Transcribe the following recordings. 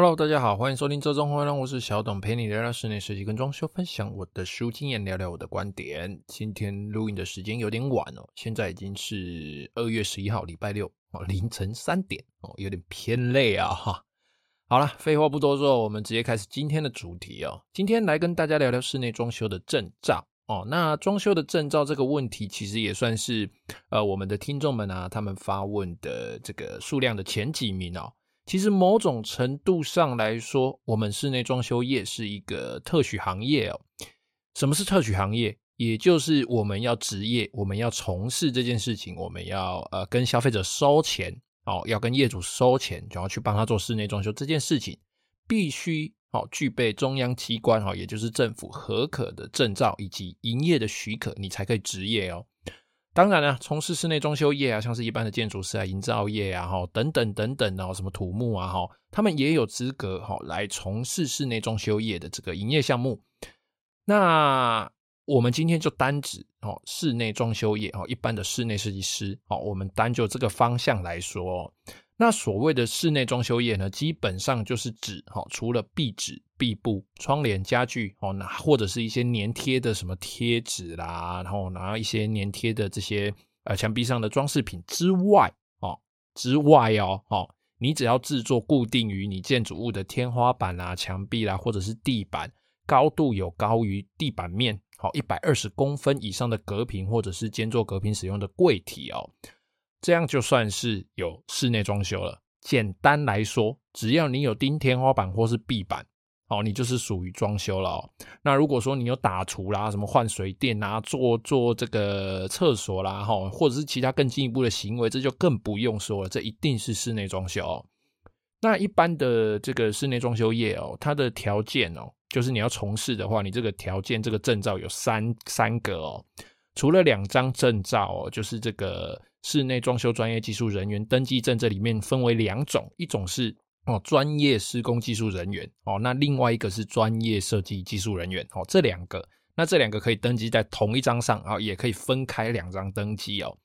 Hello，大家好，欢迎收听《周中欢乐》，我是小董，陪你聊聊室内设计跟装修，分享我的实务经验，聊聊我的观点。今天录音的时间有点晚哦，现在已经是二月十一号礼拜六哦，凌晨三点哦，有点偏累啊哈。好了，废话不多说，我们直接开始今天的主题哦。今天来跟大家聊聊室内装修的证照哦。那装修的证照这个问题，其实也算是呃我们的听众们啊，他们发问的这个数量的前几名哦。其实某种程度上来说，我们室内装修业是一个特许行业哦。什么是特许行业？也就是我们要职业，我们要从事这件事情，我们要呃跟消费者收钱哦，要跟业主收钱，然后去帮他做室内装修这件事情，必须哦具备中央机关哈，也就是政府核可的证照以及营业的许可，你才可以执业哦。当然了，从事室内装修业啊，像是一般的建筑师啊、营造业啊，哈等等等等哦，什么土木啊，哈，他们也有资格哈来从事室内装修业的这个营业项目。那我们今天就单指哦室内装修业哦，一般的室内设计师哦，我们单就这个方向来说。那所谓的室内装修业呢，基本上就是指哈，除了壁纸、壁布、窗帘、家具哦，那或者是一些粘贴的什么贴纸啦，然后拿一些粘贴的这些呃墙壁上的装饰品之外哦，之外哦哦，你只要制作固定于你建筑物的天花板啦、墙壁啦，或者是地板高度有高于地板面好一百二十公分以上的隔屏，或者是间作隔屏使用的柜体哦。这样就算是有室内装修了。简单来说，只要你有钉天花板或是壁板，哦，你就是属于装修了哦。那如果说你有打厨啦，什么换水电啊，做做这个厕所啦，哈，或者是其他更进一步的行为，这就更不用说了。这一定是室内装修哦。那一般的这个室内装修业哦，它的条件哦，就是你要从事的话，你这个条件这个证照有三三个哦。除了两张证照哦，就是这个。室内装修专业技术人员登记证，这里面分为两种，一种是哦专业施工技术人员哦，那另外一个是专业设计技术人员哦，这两个，那这两个可以登记在同一张上啊，也可以分开两张登记哦。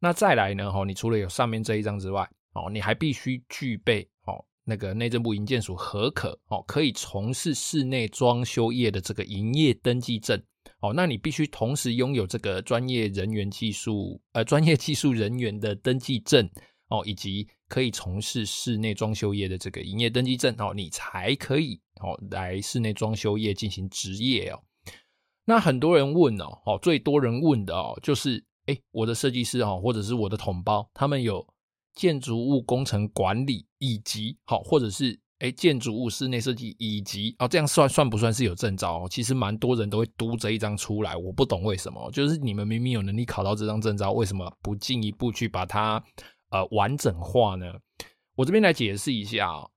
那再来呢，哦，你除了有上面这一张之外，哦，你还必须具备哦那个内政部营建署核可哦，可以从事室内装修业的这个营业登记证。哦，那你必须同时拥有这个专业人员技术，呃，专业技术人员的登记证哦，以及可以从事室内装修业的这个营业登记证哦，你才可以哦来室内装修业进行执业哦。那很多人问哦，哦，最多人问的哦，就是，哎，我的设计师哦，或者是我的同胞，他们有建筑物工程管理以及好，或者是。哎，建筑物室内设计以及哦，这样算算不算是有证照？其实蛮多人都会读这一张出来，我不懂为什么。就是你们明明有能力考到这张证照，为什么不进一步去把它呃完整化呢？我这边来解释一下哦，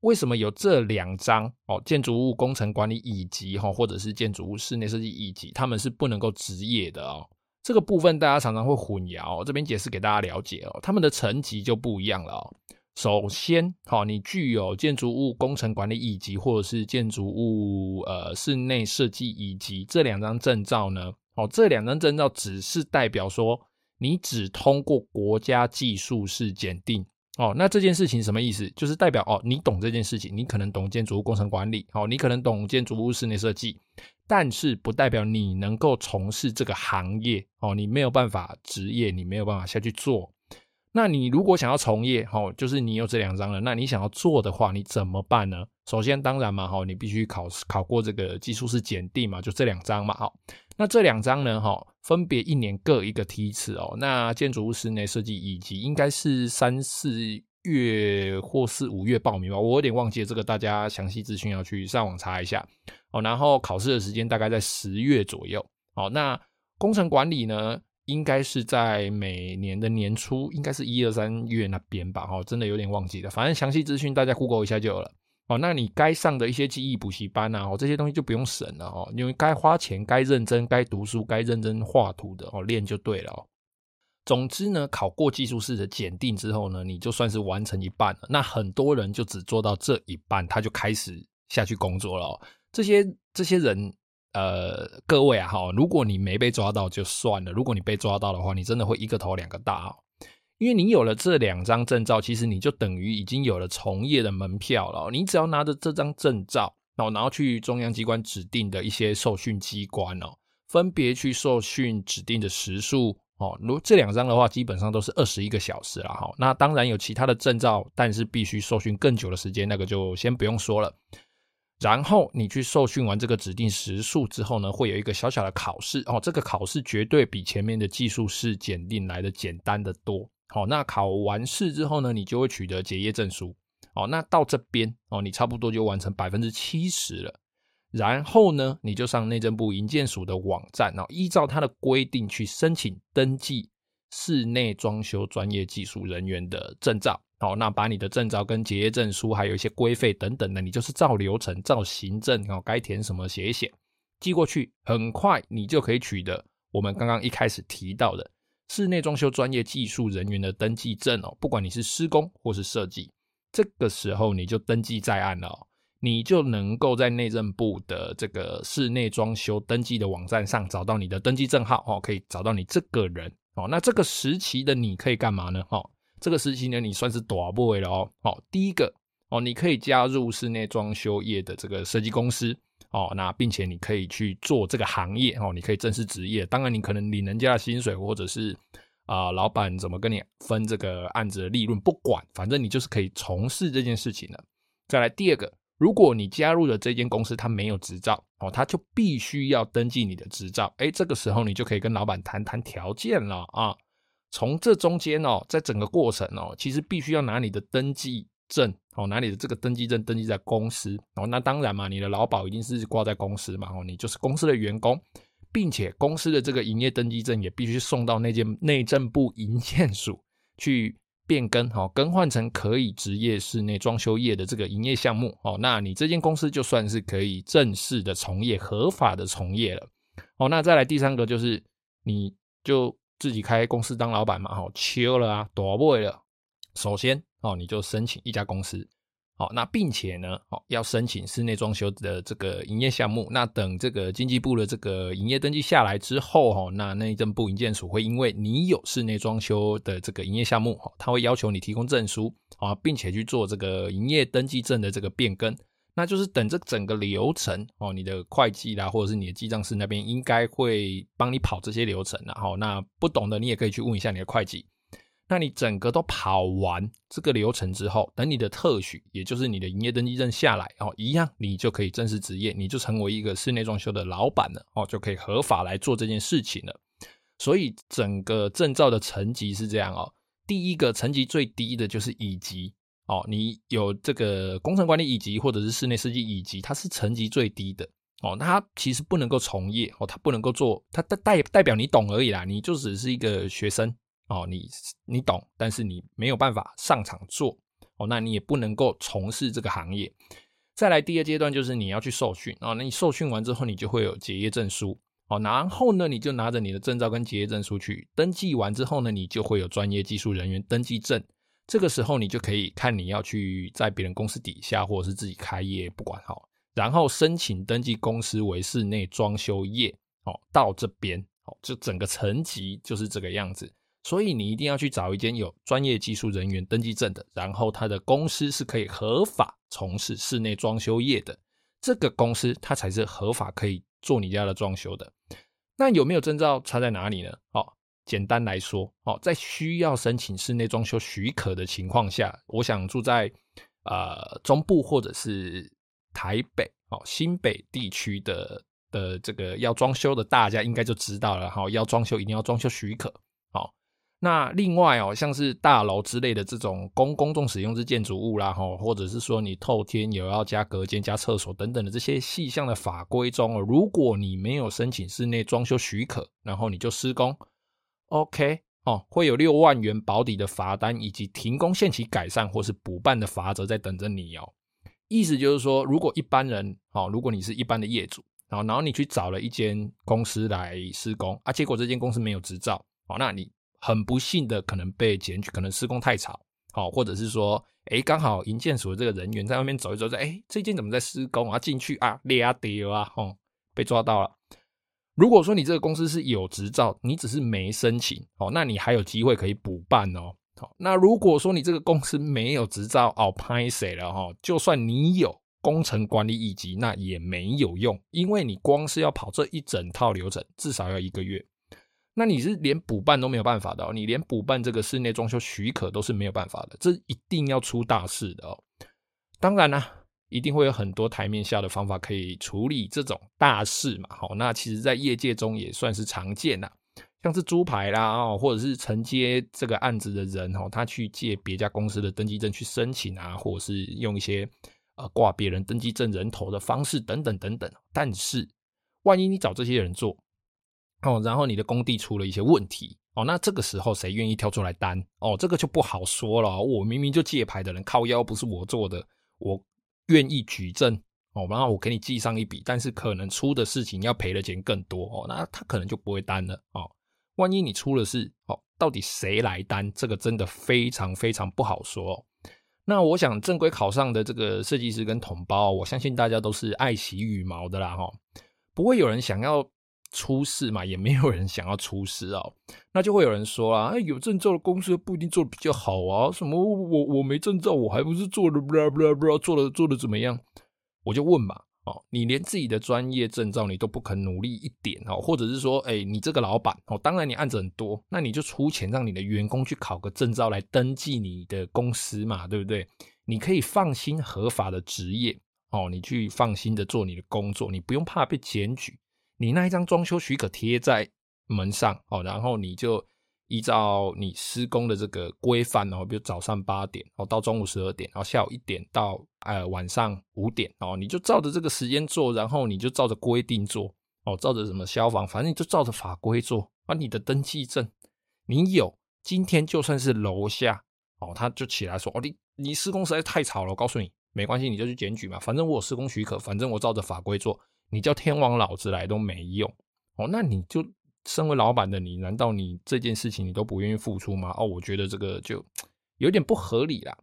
为什么有这两张哦，建筑物工程管理以及哈，或者是建筑物室内设计以及他们是不能够执业的哦。这个部分大家常常会混淆，这边解释给大家了解哦，他们的层级就不一样了哦。首先，好，你具有建筑物工程管理乙级，或者是建筑物呃室内设计乙级这两张证照呢？哦，这两张证照只是代表说你只通过国家技术士检定哦。那这件事情什么意思？就是代表哦，你懂这件事情，你可能懂建筑物工程管理，哦，你可能懂建筑物室内设计，但是不代表你能够从事这个行业哦，你没有办法执业，你没有办法下去做。那你如果想要从业，哈，就是你有这两张了，那你想要做的话，你怎么办呢？首先，当然嘛，哈，你必须考考过这个技术是检定嘛，就这两张嘛，好，那这两张呢，哈，分别一年各一个梯次哦。那建筑物室内设计乙级应该是三四月或是五月报名吧，我有点忘记这个，大家详细资讯要去上网查一下哦。然后考试的时间大概在十月左右，好，那工程管理呢？应该是在每年的年初，应该是一二三月那边吧，哦，真的有点忘记了。反正详细资讯大家 Google 一下就有了。哦，那你该上的一些记忆补习班啊，哦，这些东西就不用省了哦，因为该花钱、该认真、该读书、该认真画图的哦，练就对了哦。总之呢，考过技术士的检定之后呢，你就算是完成一半了。那很多人就只做到这一半，他就开始下去工作了哦。这些这些人。呃，各位啊，哈，如果你没被抓到就算了，如果你被抓到的话，你真的会一个头两个大哦。因为你有了这两张证照，其实你就等于已经有了从业的门票了。你只要拿着这张证照，然后去中央机关指定的一些受训机关哦，分别去受训指定的时数。哦，如这两张的话，基本上都是二十一个小时了哈。那当然有其他的证照，但是必须受训更久的时间，那个就先不用说了。然后你去受训完这个指定时数之后呢，会有一个小小的考试哦。这个考试绝对比前面的技术试检定来的简单得多。好，那考完试之后呢，你就会取得结业证书。哦，那到这边哦，你差不多就完成百分之七十了。然后呢，你就上内政部营建署的网站，然后依照它的规定去申请登记室内装修专业技术人员的证照。好，那把你的证照跟结业证书，还有一些规费等等的，你就是照流程、照行政，哦，该填什么写一写，寄过去，很快你就可以取得我们刚刚一开始提到的室内装修专业技术人员的登记证哦。不管你是施工或是设计，这个时候你就登记在案了哦。你就能够在内政部的这个室内装修登记的网站上找到你的登记证号哦，可以找到你这个人哦。那这个时期的你可以干嘛呢？哦，这个时期呢，你算是大尾了哦。哦，第一个哦，你可以加入室内装修业的这个设计公司哦，那并且你可以去做这个行业哦，你可以正式职业。当然，你可能领人家的薪水，或者是啊、老板怎么跟你分这个案子的利润，不管，反正你就是可以从事这件事情了。再来第二个。如果你加入了这间公司，他没有执照哦，他就必须要登记你的执照。诶，这个时候你就可以跟老板谈谈条件了啊。从这中间哦，在整个过程哦，其实必须要拿你的登记证哦，拿你的这个登记证登记在公司哦。那当然嘛，你的劳保一定是挂在公司嘛哦，你就是公司的员工，并且公司的这个营业登记证也必须送到那间内政部营建署去。变更好，更换成可以职业室内装修业的这个营业项目哦，那你这间公司就算是可以正式的从业、合法的从业了哦。那再来第三个就是，你就自己开公司当老板嘛，好，秋了啊，多不了。首先哦，你就申请一家公司。好，那并且呢，哦，要申请室内装修的这个营业项目。那等这个经济部的这个营业登记下来之后，哈，那内政部营建署会因为你有室内装修的这个营业项目，哈，他会要求你提供证书啊，并且去做这个营业登记证的这个变更。那就是等这整个流程哦，你的会计啦，或者是你的记账师那边应该会帮你跑这些流程，然后那不懂的你也可以去问一下你的会计。那你整个都跑完这个流程之后，等你的特许，也就是你的营业登记证下来，哦，一样你就可以正式执业，你就成为一个室内装修的老板了，哦，就可以合法来做这件事情了。所以整个证照的层级是这样哦，第一个层级最低的就是乙级，哦，你有这个工程管理乙级或者是室内设计乙级，它是层级最低的，哦，那它其实不能够从业，哦，它不能够做，它代代表你懂而已啦，你就只是一个学生。哦，你你懂，但是你没有办法上场做哦，那你也不能够从事这个行业。再来第二阶段就是你要去受训哦，那你受训完之后，你就会有结业证书哦，然后呢，你就拿着你的证照跟结业证书去登记完之后呢，你就会有专业技术人员登记证。这个时候你就可以看你要去在别人公司底下或者是自己开业，不管好，然后申请登记公司为室内装修业哦，到这边哦，就整个层级就是这个样子。所以你一定要去找一间有专业技术人员登记证的，然后他的公司是可以合法从事室内装修业的，这个公司它才是合法可以做你家的装修的。那有没有证照差在哪里呢？哦，简单来说，哦，在需要申请室内装修许可的情况下，我想住在呃中部或者是台北哦新北地区的的这个要装修的，大家应该就知道了哈，要装修一定要装修许可。那另外哦，像是大楼之类的这种公公众使用之建筑物啦，吼，或者是说你透天有要加隔间、加厕所等等的这些细项的法规中哦，如果你没有申请室内装修许可，然后你就施工，OK 哦，会有六万元保底的罚单，以及停工限期改善或是补办的罚则在等着你哦。意思就是说，如果一般人哦，如果你是一般的业主，然后然后你去找了一间公司来施工啊，结果这间公司没有执照，哦，那你。很不幸的，可能被检举，可能施工太吵，好，或者是说，哎，刚好营建署的这个人员在外面走一走，说，哎，这间怎么在施工啊？进去啊，裂啊丢啊，吼，被抓到了。如果说你这个公司是有执照，你只是没申请，哦，那你还有机会可以补办哦。好，那如果说你这个公司没有执照，哦，拍谁了哈？就算你有工程管理乙级，那也没有用，因为你光是要跑这一整套流程，至少要一个月。那你是连补办都没有办法的，你连补办这个室内装修许可都是没有办法的，这一定要出大事的哦。当然啦，一定会有很多台面下的方法可以处理这种大事嘛。好，那其实在业界中也算是常见啦。像是猪排啦，哦，或者是承接这个案子的人哦，他去借别家公司的登记证去申请啊，或者是用一些呃挂别人登记证人头的方式等等等等。但是，万一你找这些人做哦，然后你的工地出了一些问题哦，那这个时候谁愿意跳出来担哦？这个就不好说了。我明明就借牌的人靠腰不是我做的，我愿意举证哦，然后我给你记上一笔，但是可能出的事情要赔的钱更多哦，那他可能就不会担了哦。万一你出了事，哦，到底谁来担？这个真的非常非常不好说。那我想正规考上的这个设计师跟同胞，我相信大家都是爱惜羽毛的啦，哈，不会有人想要出事嘛，也没有人想要出事哦。那就会有人说啊，哎，有证照的公司不一定做的比较好啊，什么我我没证照，我还不是做的不啦不啦不啦，做的做的怎么样？我就问嘛。哦，你连自己的专业证照你都不肯努力一点哦，或者是说，哎，你这个老板哦，当然你案子很多，那你就出钱让你的员工去考个证照来登记你的公司嘛，对不对？你可以放心合法的职业哦，你去放心的做你的工作，你不用怕被检举，你那一张装修许可贴在门上哦，然后你就。依照你施工的这个规范哦，比如早上八点哦，到中午十二点，然后下午一点到呃晚上五点哦，你就照着这个时间做，然后你就照着规定做哦，照着什么消防，反正你就照着法规做。啊，你的登记证你有，今天就算是楼下哦，他就起来说哦，你你施工实在太吵了，我告诉你没关系，你就去检举嘛，反正我有施工许可，反正我照着法规做，你叫天王老子来都没用哦，那你就。身为老板的你，难道你这件事情你都不愿意付出吗？哦，我觉得这个就有点不合理啦。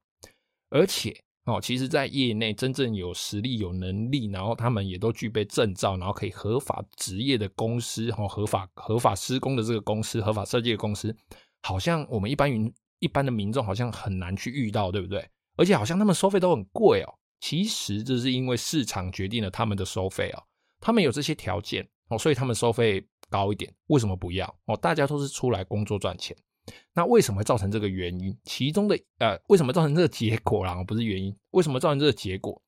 而且哦，其实，在业内真正有实力、有能力，然后他们也都具备证照，然后可以合法执业的公司，哦，合法合法施工的这个公司，合法设计的公司，好像我们一般云一般的民众好像很难去遇到，对不对？而且好像他们收费都很贵哦。其实这是因为市场决定了他们的收费哦，他们有这些条件哦，所以他们收费。高一点，为什么不要？哦，大家都是出来工作赚钱，那为什么会造成这个原因？其中的呃，为什么造成这个结果啦？不是原因，为什么造成这个结果？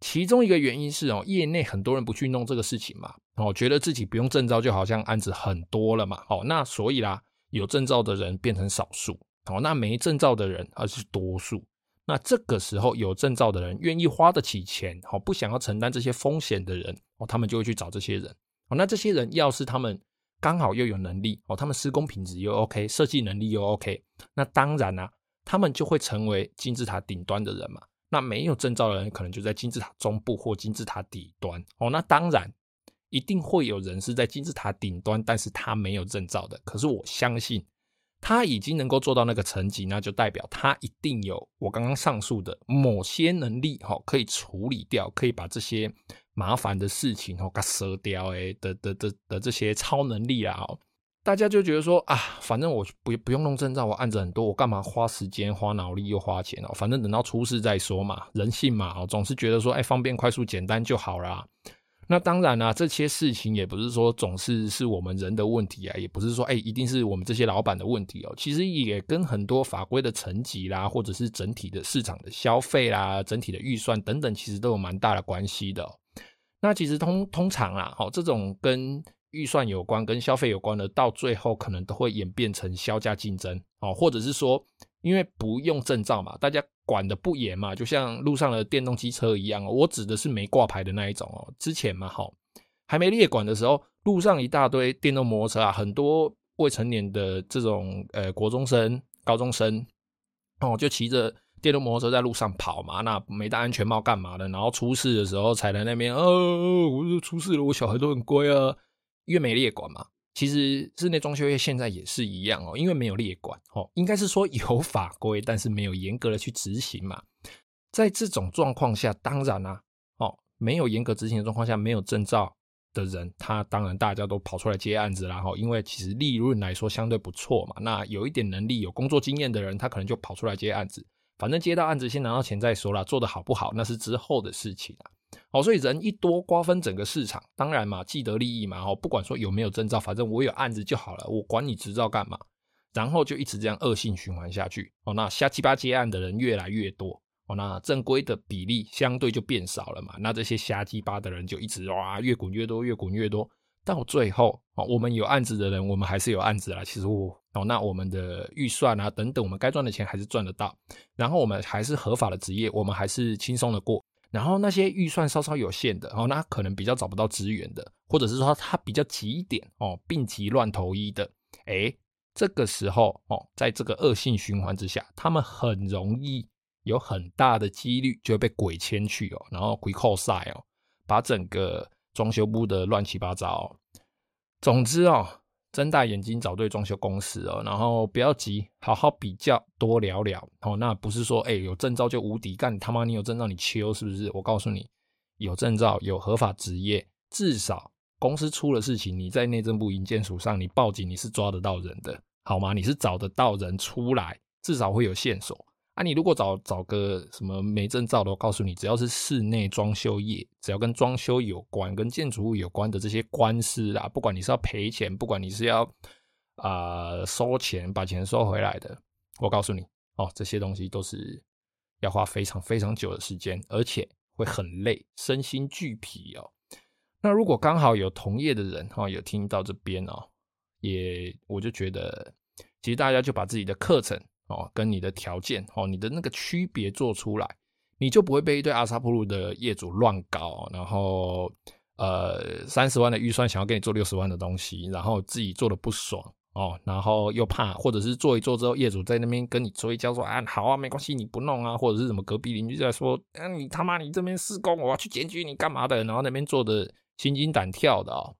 其中一个原因是哦，业内很多人不去弄这个事情嘛，哦，觉得自己不用证照就好像案子很多了嘛，哦，那所以啦，有证照的人变成少数，哦，那没证照的人而是多数。那这个时候有证照的人愿意花得起钱，哦，不想要承担这些风险的人，哦，他们就会去找这些人。哦，那这些人要是他们刚好又有能力哦，他们施工品质又 OK，设计能力又 OK，那当然啦、啊，他们就会成为金字塔顶端的人嘛。那没有证照的人，可能就在金字塔中部或金字塔底端哦。那当然，一定会有人是在金字塔顶端，但是他没有证照的。可是我相信，他已经能够做到那个层级，那就代表他一定有我刚刚上述的某些能力，哈，可以处理掉，可以把这些。麻烦的事情哦，给舍掉哎的的的的这些超能力啊，大家就觉得说啊，反正我不不用弄证照，我案子很多，我干嘛花时间花脑力又花钱哦？反正等到出事再说嘛，人性嘛，哦，总是觉得说哎，方便、快速、简单就好啦。那当然啦，这些事情也不是说总是是我们人的问题啊，也不是说哎，一定是我们这些老板的问题哦。其实也跟很多法规的层级啦，或者是整体的市场的消费啦，整体的预算等等，其实都有蛮大的关系的。那其实通通常啊，好，这种跟预算有关、跟消费有关的，到最后可能都会演变成削价竞争哦，或者是说，因为不用证照嘛，大家管得不严嘛，就像路上的电动机车一样哦。我指的是没挂牌的那一种哦。之前嘛，好，还没列管的时候，路上一大堆电动摩托车啊，很多未成年的这种呃国中生、高中生哦，就骑着。电动摩托车在路上跑嘛，那没戴安全帽干嘛的？然后出事的时候踩在那边，哦，我就出事了，我小孩都很乖啊。因为没列管嘛，其实室内装修业现在也是一样哦，因为没有列管哦，应该是说有 法规，但是没有严格的去执行嘛。在这种状况下，当然啦、哦，没有严格执行的状况下，没有证照，的人，他当然大家都跑出来接案子啦，哈，因为其实利润来说相对不错嘛。那有一点能力、有工作经验的人，他可能就跑出来接案子。反正接到案子先拿到钱再说啦，做得好不好那是之后的事情啦。好，所以人一多，瓜分整个市场，当然嘛，既得利益嘛。哦，不管说有没有证照，反正我有案子就好了，我管你执照干嘛？然后就一直这样恶性循环下去。哦，那瞎七八接案的人越来越多。哦，那正规的比例相对就变少了嘛。那这些瞎鸡巴的人就一直哇，越滚越多，越滚越多。到最后，哦，我们有案子的人，我们还是有案子啦。其实我，哦，那我们的预算啊等等，我们该赚的钱还是赚得到。然后我们还是合法的职业，我们还是轻松的过。然后那些预算稍稍有限的，哦，那可能比较找不到资源的，或者是说他比较急一点哦，病急乱投医的，诶，这个时候哦，在这个恶性循环之下，他们很容易。有很大的几率就会被鬼牵去哦，然后鬼扣赛哦，把整个装修部的乱七八糟哦。总之哦，睁大眼睛找对装修公司哦，然后不要急，好好比较，多聊聊哦。那不是说哎有证照就无敌，干他妈你有证照你修是不是？我告诉你，有证照有合法职业，至少公司出了事情，你在内政部营建署上你报警你是抓得到人的，好吗？你是找得到人出来，至少会有线索。啊，你如果找找个什么没证照的，我告诉你，只要是室内装修业，只要跟装修有关、跟建筑物有关的这些官司啊，不管你是要赔钱，不管你是要啊、收钱把钱收回来的，我告诉你哦，这些东西都是要花非常非常久的时间，而且会很累，身心俱疲哦。那如果刚好有同业的人哈、哦，有听到这边哦，也我就觉得，其实大家就把自己的课程。哦，跟你的条件哦，你的那个区别做出来，你就不会被一堆阿萨普鲁的业主乱搞，然后呃三十万的预算想要给你做六十万的东西，然后自己做的不爽哦，然后又怕，或者是做一做之后，业主在那边跟你催交说啊，好啊，没关系，你不弄啊，或者是什么隔壁邻居在说，啊你他妈你这边施工，我要去检举你干嘛的，然后那边做的心惊胆跳的哦。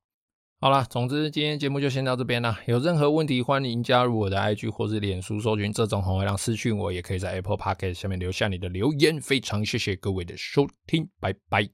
好啦，总之今天节目就先到这边啦。有任何问题，欢迎加入我的 IG 或是脸书，搜寻这种红月亮私讯我，也可以在 Apple Podcast 下面留下你的留言。非常谢谢各位的收听，拜拜。